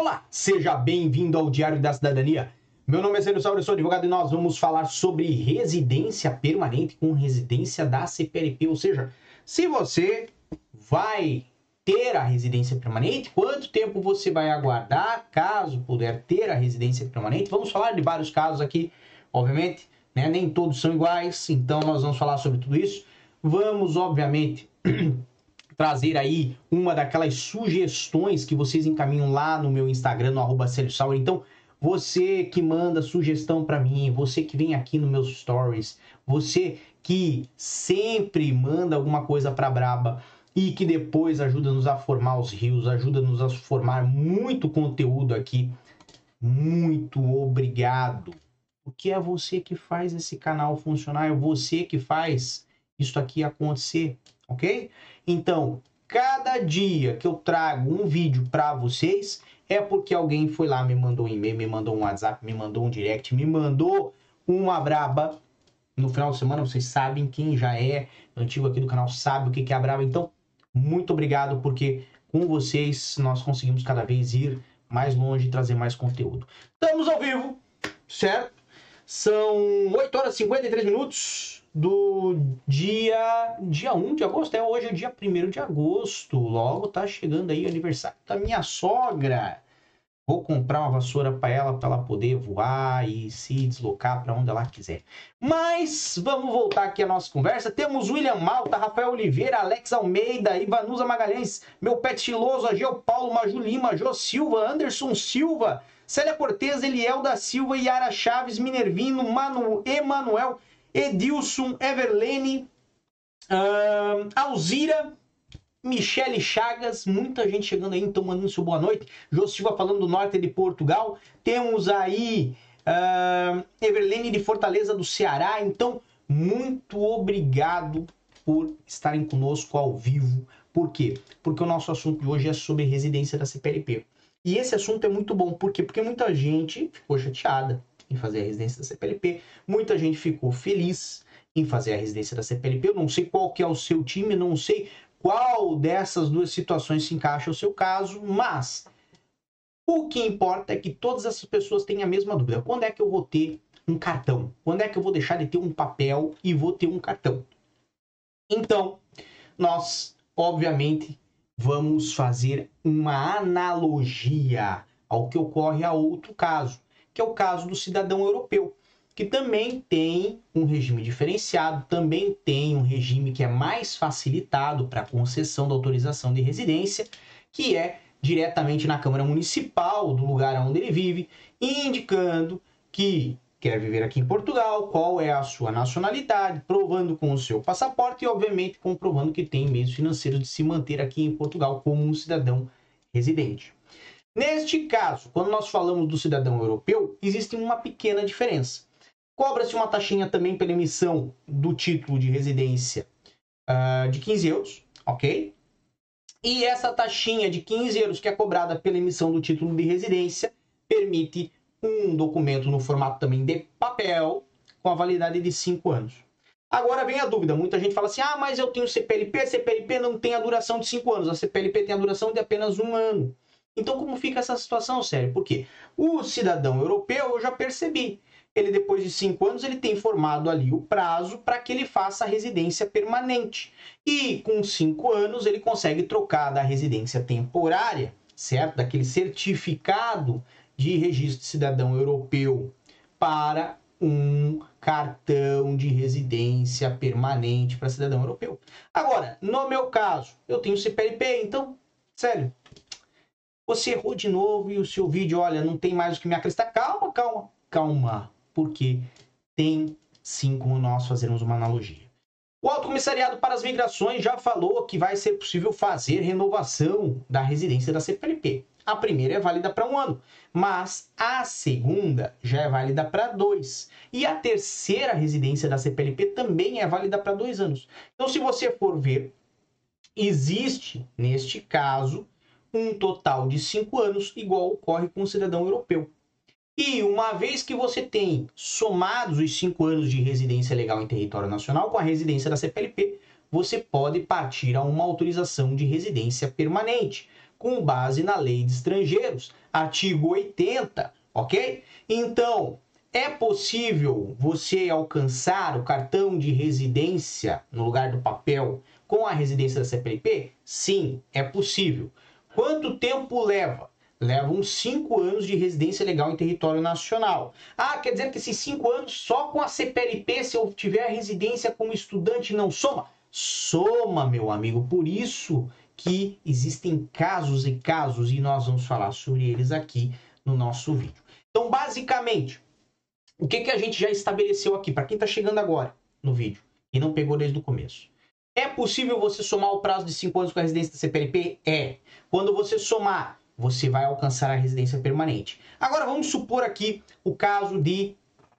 Olá, seja bem-vindo ao Diário da Cidadania. Meu nome é Sauer, eu sou advogado e nós vamos falar sobre residência permanente com residência da CPLP. Ou seja, se você vai ter a residência permanente, quanto tempo você vai aguardar caso puder ter a residência permanente. Vamos falar de vários casos aqui, obviamente, né? nem todos são iguais, então nós vamos falar sobre tudo isso. Vamos, obviamente, trazer aí uma daquelas sugestões que vocês encaminham lá no meu Instagram, no arroba. Então, você que manda sugestão para mim, você que vem aqui nos meus stories, você que sempre manda alguma coisa para Braba e que depois ajuda-nos a formar os rios, ajuda-nos a formar muito conteúdo aqui. Muito obrigado. Porque é você que faz esse canal funcionar, é você que faz isso aqui acontecer, ok? Então, cada dia que eu trago um vídeo para vocês é porque alguém foi lá, me mandou um e-mail, me mandou um WhatsApp, me mandou um direct, me mandou uma braba. No final de semana, vocês sabem, quem já é antigo aqui do canal sabe o que é a braba. Então, muito obrigado, porque com vocês nós conseguimos cada vez ir mais longe e trazer mais conteúdo. Estamos ao vivo, certo? São 8 horas e 53 minutos do dia dia 1 de agosto, é hoje é dia 1 de agosto. Logo tá chegando aí o aniversário da minha sogra. Vou comprar uma vassoura para ela para ela poder voar e se deslocar para onde ela quiser. Mas vamos voltar aqui à nossa conversa. Temos William Malta, Rafael Oliveira, Alex Almeida, Ivanusa Magalhães, meu pet estiloso, Ageu Paulo, Maju Lima, Jô Silva, Anderson Silva, Célia Cortez, Eliel da Silva, Yara Chaves, Minervino, Manu, Emanuel, Edilson, Everlene, uh, Alzira, Michele Chagas, muita gente chegando aí, então mandando seu boa noite. Jô Silva falando do norte de Portugal. Temos aí uh, Everlene de Fortaleza do Ceará. Então, muito obrigado por estarem conosco ao vivo. Por quê? Porque o nosso assunto de hoje é sobre residência da CPLP. E esse assunto é muito bom, por quê? Porque muita gente ficou chateada em fazer a residência da CPLP. Muita gente ficou feliz em fazer a residência da CPLP. Eu não sei qual que é o seu time, não sei qual dessas duas situações se encaixa o seu caso, mas o que importa é que todas essas pessoas têm a mesma dúvida. Quando é que eu vou ter um cartão? Quando é que eu vou deixar de ter um papel e vou ter um cartão? Então, nós, obviamente, vamos fazer uma analogia ao que ocorre a outro caso que é o caso do cidadão europeu, que também tem um regime diferenciado, também tem um regime que é mais facilitado para concessão da autorização de residência, que é diretamente na Câmara Municipal do lugar onde ele vive, indicando que quer viver aqui em Portugal, qual é a sua nacionalidade, provando com o seu passaporte e, obviamente, comprovando que tem meios financeiros de se manter aqui em Portugal como um cidadão residente. Neste caso, quando nós falamos do cidadão europeu, existe uma pequena diferença. Cobra-se uma taxinha também pela emissão do título de residência uh, de 15 euros, ok? E essa taxinha de 15 euros que é cobrada pela emissão do título de residência permite um documento no formato também de papel com a validade de 5 anos. Agora vem a dúvida, muita gente fala assim, ah, mas eu tenho CPLP, CPLP não tem a duração de 5 anos, a CPLP tem a duração de apenas um ano. Então, como fica essa situação, sério? Porque o cidadão europeu, eu já percebi, ele depois de cinco anos ele tem formado ali o prazo para que ele faça a residência permanente. E com cinco anos ele consegue trocar da residência temporária, certo? Daquele certificado de registro de cidadão europeu para um cartão de residência permanente para cidadão europeu. Agora, no meu caso, eu tenho CPLP, então, sério, você errou de novo e o seu vídeo, olha, não tem mais o que me acrescentar. Calma, calma, calma. Porque tem sim como nós fazermos uma analogia. O Alto Comissariado para as Migrações já falou que vai ser possível fazer renovação da residência da CPLP. A primeira é válida para um ano, mas a segunda já é válida para dois. E a terceira residência da CPLP também é válida para dois anos. Então, se você for ver, existe, neste caso, um total de cinco anos, igual ocorre com o cidadão europeu. E uma vez que você tem somados os cinco anos de residência legal em território nacional com a residência da CPLP, você pode partir a uma autorização de residência permanente, com base na Lei de Estrangeiros, artigo 80, ok? Então, é possível você alcançar o cartão de residência no lugar do papel com a residência da CPLP? Sim, é possível. Quanto tempo leva? Leva uns 5 anos de residência legal em território nacional. Ah, quer dizer que esses 5 anos só com a CPLP, se eu tiver residência como estudante, não soma? Soma, meu amigo. Por isso que existem casos e casos, e nós vamos falar sobre eles aqui no nosso vídeo. Então, basicamente, o que, que a gente já estabeleceu aqui, para quem está chegando agora no vídeo e não pegou desde o começo? É possível você somar o prazo de 5 anos com a residência da CPLP? É. Quando você somar, você vai alcançar a residência permanente. Agora vamos supor aqui o caso de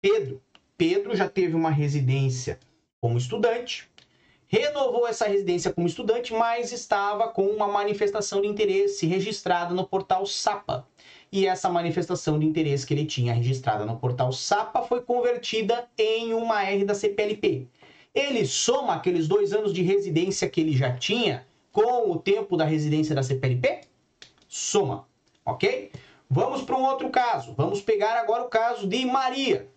Pedro. Pedro já teve uma residência como estudante, renovou essa residência como estudante, mas estava com uma manifestação de interesse registrada no portal SAPA e essa manifestação de interesse que ele tinha registrada no portal SAPA foi convertida em uma R da CPLP. Ele soma aqueles dois anos de residência que ele já tinha com o tempo da residência da CPLP? Soma, ok? Vamos para um outro caso. Vamos pegar agora o caso de Maria.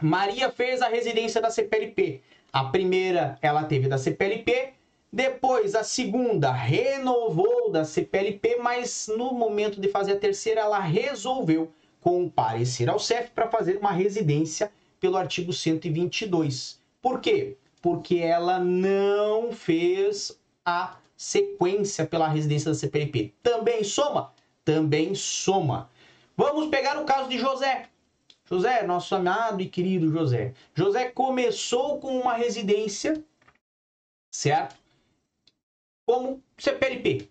Maria fez a residência da CPLP. A primeira ela teve da CPLP, depois, a segunda renovou da CPLP, mas no momento de fazer a terceira, ela resolveu comparecer ao CEF para fazer uma residência pelo artigo 122. Por quê? Porque ela não fez a sequência pela residência da CPLP. Também soma? Também soma. Vamos pegar o caso de José. José, nosso amado e querido José. José começou com uma residência, certo? como CPLP.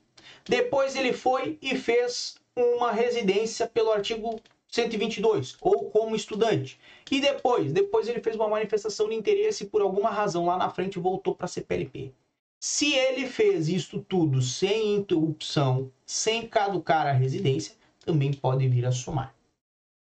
Depois ele foi e fez uma residência pelo artigo 122, ou como estudante. E depois, depois ele fez uma manifestação de interesse por alguma razão lá na frente voltou para a CPLP. Se ele fez isto tudo sem interrupção, sem caducar a residência, também pode vir a somar.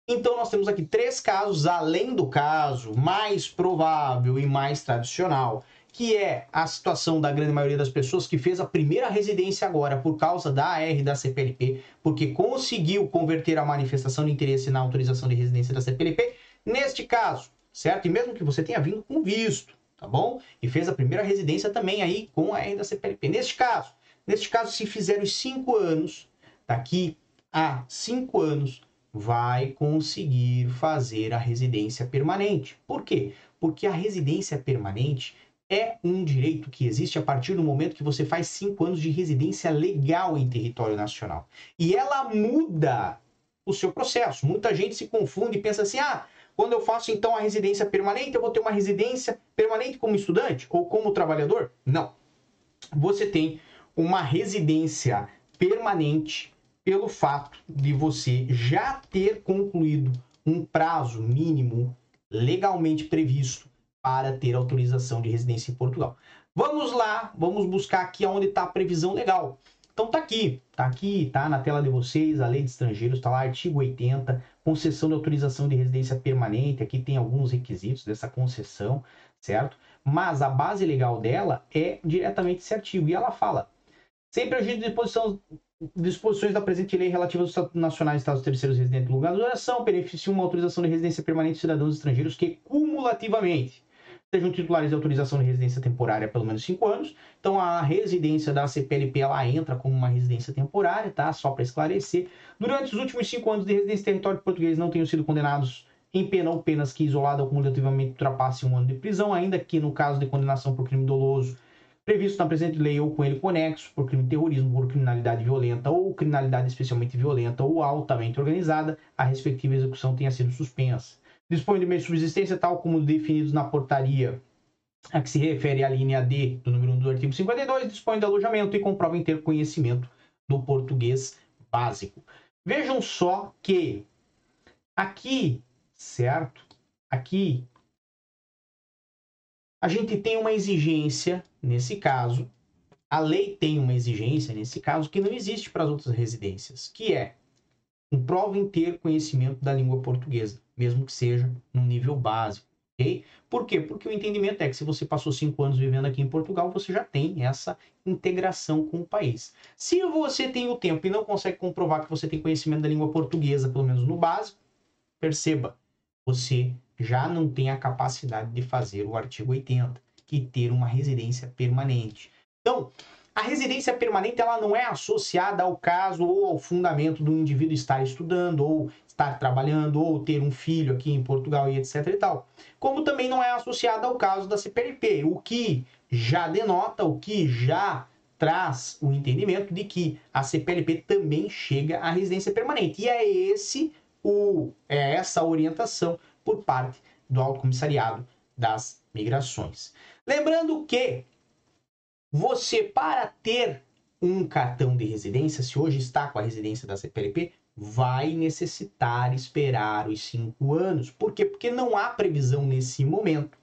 Então nós temos aqui três casos, além do caso mais provável e mais tradicional, que é a situação da grande maioria das pessoas que fez a primeira residência agora por causa da AR da CPLP, porque conseguiu converter a manifestação de interesse na autorização de residência da CPLP, neste caso, certo? E mesmo que você tenha vindo com visto, tá bom? E fez a primeira residência também aí com a AR da CPLP. Neste caso, neste caso, se fizer os cinco anos, daqui a cinco anos, vai conseguir fazer a residência permanente. Por quê? Porque a residência permanente é um direito que existe a partir do momento que você faz cinco anos de residência legal em território nacional. E ela muda o seu processo. Muita gente se confunde e pensa assim: ah, quando eu faço então a residência permanente, eu vou ter uma residência permanente como estudante ou como trabalhador? Não. Você tem uma residência permanente pelo fato de você já ter concluído um prazo mínimo legalmente previsto para ter autorização de residência em Portugal. Vamos lá, vamos buscar aqui onde está a previsão legal. Então tá aqui, tá aqui, tá na tela de vocês, a lei de estrangeiros, está lá, artigo 80, concessão de autorização de residência permanente, aqui tem alguns requisitos dessa concessão, certo? Mas a base legal dela é diretamente esse artigo, e ela fala, sempre agir de disposição, disposições da presente lei relativas aos Nacionais Estados Terceiros residentes no lugar de oração, beneficiam uma autorização de residência permanente de cidadãos estrangeiros que cumulativamente sejam titulares de autorização de residência temporária pelo menos 5 anos. Então, a residência da CPLP ela entra como uma residência temporária, tá? Só para esclarecer. Durante os últimos 5 anos de residência em território português não tenham sido condenados em pena ou penas que isolada ou cumulativamente ultrapassem um ano de prisão, ainda que no caso de condenação por crime doloso previsto na presente lei ou com ele conexo, por crime de terrorismo, por criminalidade violenta ou criminalidade especialmente violenta ou altamente organizada, a respectiva execução tenha sido suspensa dispõe de meios de subsistência tal como definidos na portaria a que se refere à linha D do número 1 do artigo 52, dispõe de alojamento e comprovem ter conhecimento do português básico. Vejam só que aqui, certo? Aqui a gente tem uma exigência nesse caso, a lei tem uma exigência nesse caso que não existe para as outras residências, que é comprovem ter conhecimento da língua portuguesa mesmo que seja num nível básico. ok? Por quê? Porque o entendimento é que se você passou cinco anos vivendo aqui em Portugal, você já tem essa integração com o país. Se você tem o tempo e não consegue comprovar que você tem conhecimento da língua portuguesa, pelo menos no básico, perceba, você já não tem a capacidade de fazer o artigo 80, que ter uma residência permanente. Então, a residência permanente ela não é associada ao caso ou ao fundamento do indivíduo estar estudando ou estar trabalhando ou ter um filho aqui em Portugal e etc e tal. Como também não é associada ao caso da CPLP, o que já denota, o que já traz o entendimento de que a CPLP também chega à residência permanente. E é esse o é essa orientação por parte do Alto Comissariado das Migrações. Lembrando que você, para ter um cartão de residência, se hoje está com a residência da CPLP, vai necessitar esperar os cinco anos. Por quê? Porque não há previsão nesse momento,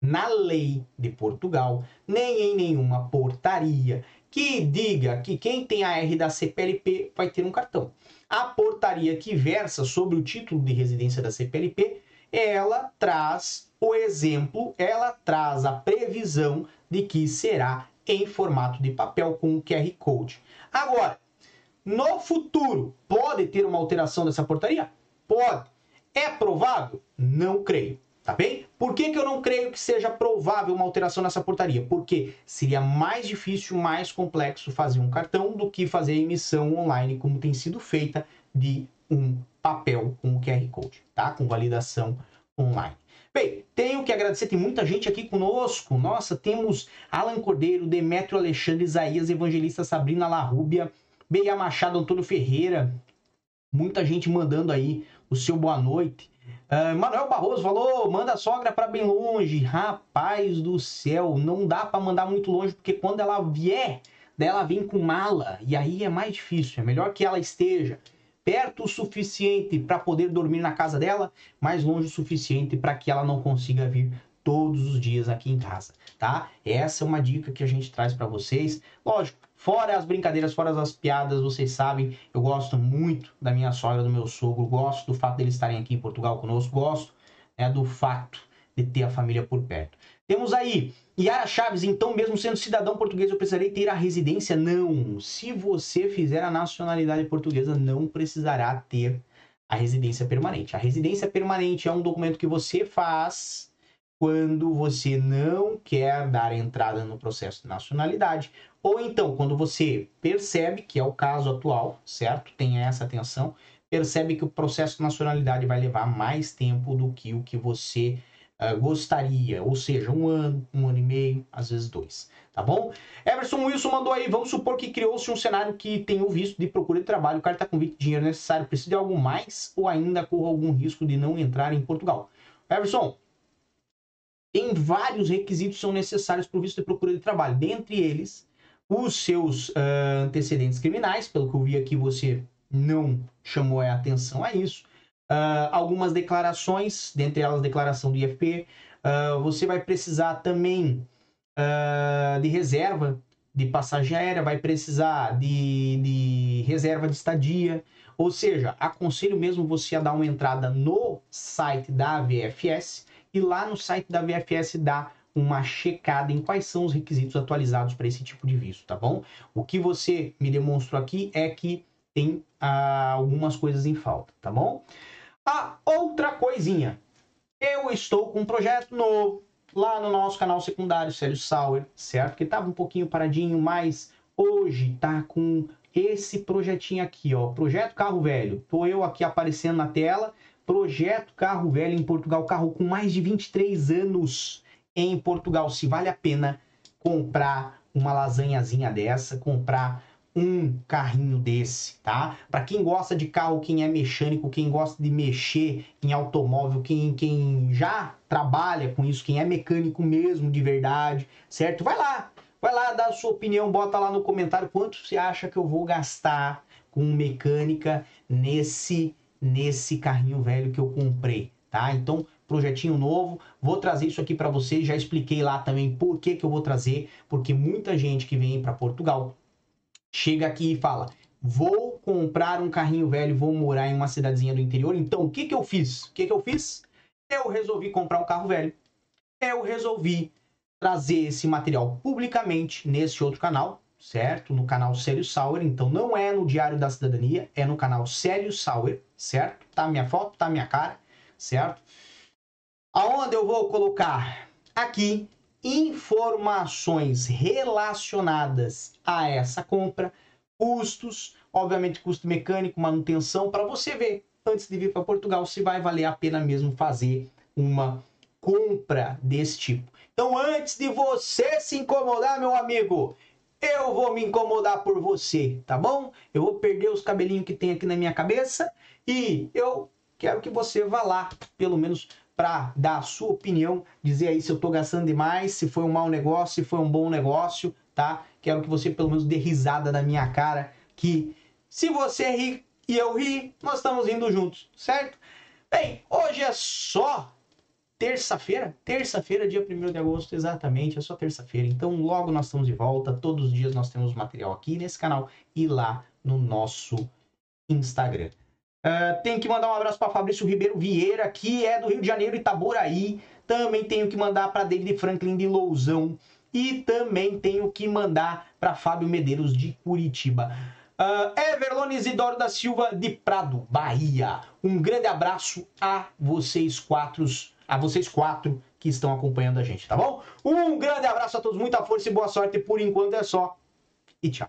na lei de Portugal, nem em nenhuma portaria que diga que quem tem a R da CPLP vai ter um cartão. A portaria que versa sobre o título de residência da CPLP, ela traz o exemplo, ela traz a previsão de que será em formato de papel com QR Code. Agora, no futuro, pode ter uma alteração dessa portaria? Pode. É provável? Não creio. Tá bem? Por que, que eu não creio que seja provável uma alteração nessa portaria? Porque seria mais difícil, mais complexo fazer um cartão do que fazer a emissão online, como tem sido feita, de um papel com QR Code, tá? Com validação online. Bem, tenho que agradecer, tem muita gente aqui conosco. Nossa, temos Alan Cordeiro, Demetrio Alexandre, Isaías, Evangelista Sabrina Larrúbia, Beia Machado, Antônio Ferreira. Muita gente mandando aí o seu boa noite. Uh, Manuel Barroso falou, manda a sogra para bem longe. Rapaz do céu, não dá para mandar muito longe, porque quando ela vier, ela vem com mala. E aí é mais difícil. É melhor que ela esteja perto o suficiente para poder dormir na casa dela, mais longe o suficiente para que ela não consiga vir todos os dias aqui em casa, tá? Essa é uma dica que a gente traz para vocês. Lógico, fora as brincadeiras, fora as piadas, vocês sabem, eu gosto muito da minha sogra, do meu sogro, gosto do fato deles estarem aqui em Portugal conosco, gosto né, do fato de ter a família por perto. Temos aí Yara Chaves, então, mesmo sendo cidadão português, eu precisarei ter a residência? Não. Se você fizer a nacionalidade portuguesa, não precisará ter a residência permanente. A residência permanente é um documento que você faz quando você não quer dar entrada no processo de nacionalidade, ou então quando você percebe, que é o caso atual, certo? Tenha essa atenção, percebe que o processo de nacionalidade vai levar mais tempo do que o que você uh, gostaria, ou seja, um ano, um ano e meio, às vezes dois, tá bom? Everson Wilson mandou aí, vamos supor que criou-se um cenário que tem o visto de procura de trabalho, o cara está com dinheiro necessário, precisa de algo mais ou ainda corre algum risco de não entrar em Portugal? Everson, tem vários requisitos que são necessários para o visto de procura de trabalho, dentre eles os seus uh, antecedentes criminais, pelo que eu vi aqui você não chamou a atenção a isso, uh, algumas declarações, dentre elas declaração do IFP. Uh, ah, você vai precisar também uh, de reserva de passagem aérea, vai precisar de, de reserva de estadia. Ou seja, aconselho mesmo você a dar uma entrada no site da VFS e lá no site da VFS dar uma checada em quais são os requisitos atualizados para esse tipo de visto, tá bom? O que você me demonstrou aqui é que tem ah, algumas coisas em falta, tá bom? A outra coisinha. Eu estou com um projeto novo lá no nosso canal secundário Célio Sauer, certo? Que estava um pouquinho paradinho, mas hoje tá com esse projetinho aqui, ó. Projeto Carro Velho. Tô eu aqui aparecendo na tela. Projeto Carro Velho em Portugal. Carro com mais de 23 anos em Portugal. Se vale a pena comprar uma lasanhazinha dessa, comprar um carrinho desse, tá? Para quem gosta de carro, quem é mecânico, quem gosta de mexer em automóvel, quem, quem já trabalha com isso, quem é mecânico mesmo de verdade, certo? Vai lá, vai lá, dá a sua opinião, bota lá no comentário quanto você acha que eu vou gastar com mecânica nesse nesse carrinho velho que eu comprei, tá? Então, projetinho novo, vou trazer isso aqui para vocês, já expliquei lá também por que que eu vou trazer, porque muita gente que vem para Portugal chega aqui e fala: vou comprar um carrinho velho, vou morar em uma cidadezinha do interior. Então, o que, que eu fiz? O que, que eu fiz? Eu resolvi comprar um carro velho eu resolvi trazer esse material publicamente nesse outro canal, certo? No canal Célio Sauer, então não é no Diário da Cidadania, é no canal Célio Sauer, certo? Tá minha foto, tá minha cara, certo? Aonde eu vou colocar aqui informações relacionadas a essa compra, custos, obviamente custo mecânico, manutenção, para você ver antes de vir para Portugal se vai valer a pena mesmo fazer uma compra desse tipo. Então, antes de você se incomodar, meu amigo, eu vou me incomodar por você, tá bom? Eu vou perder os cabelinhos que tem aqui na minha cabeça e eu quero que você vá lá, pelo menos para dar a sua opinião, dizer aí se eu estou gastando demais, se foi um mau negócio, se foi um bom negócio, tá? Quero que você pelo menos dê risada na minha cara, que se você ri e eu ri, nós estamos indo juntos, certo? Bem, hoje é só terça-feira, terça-feira, dia 1 de agosto, exatamente, é só terça-feira. Então, logo nós estamos de volta, todos os dias nós temos material aqui nesse canal e lá no nosso Instagram. Uh, tenho que mandar um abraço para Fabrício Ribeiro Vieira, que é do Rio de Janeiro, Itaboraí. Também tenho que mandar para David Franklin de Lousão. E também tenho que mandar para Fábio Medeiros de Curitiba. Uh, Everlone Isidoro da Silva de Prado, Bahia. Um grande abraço a vocês quatro, a vocês quatro que estão acompanhando a gente, tá bom? Um grande abraço a todos, muita força e boa sorte. Por enquanto é só. E tchau.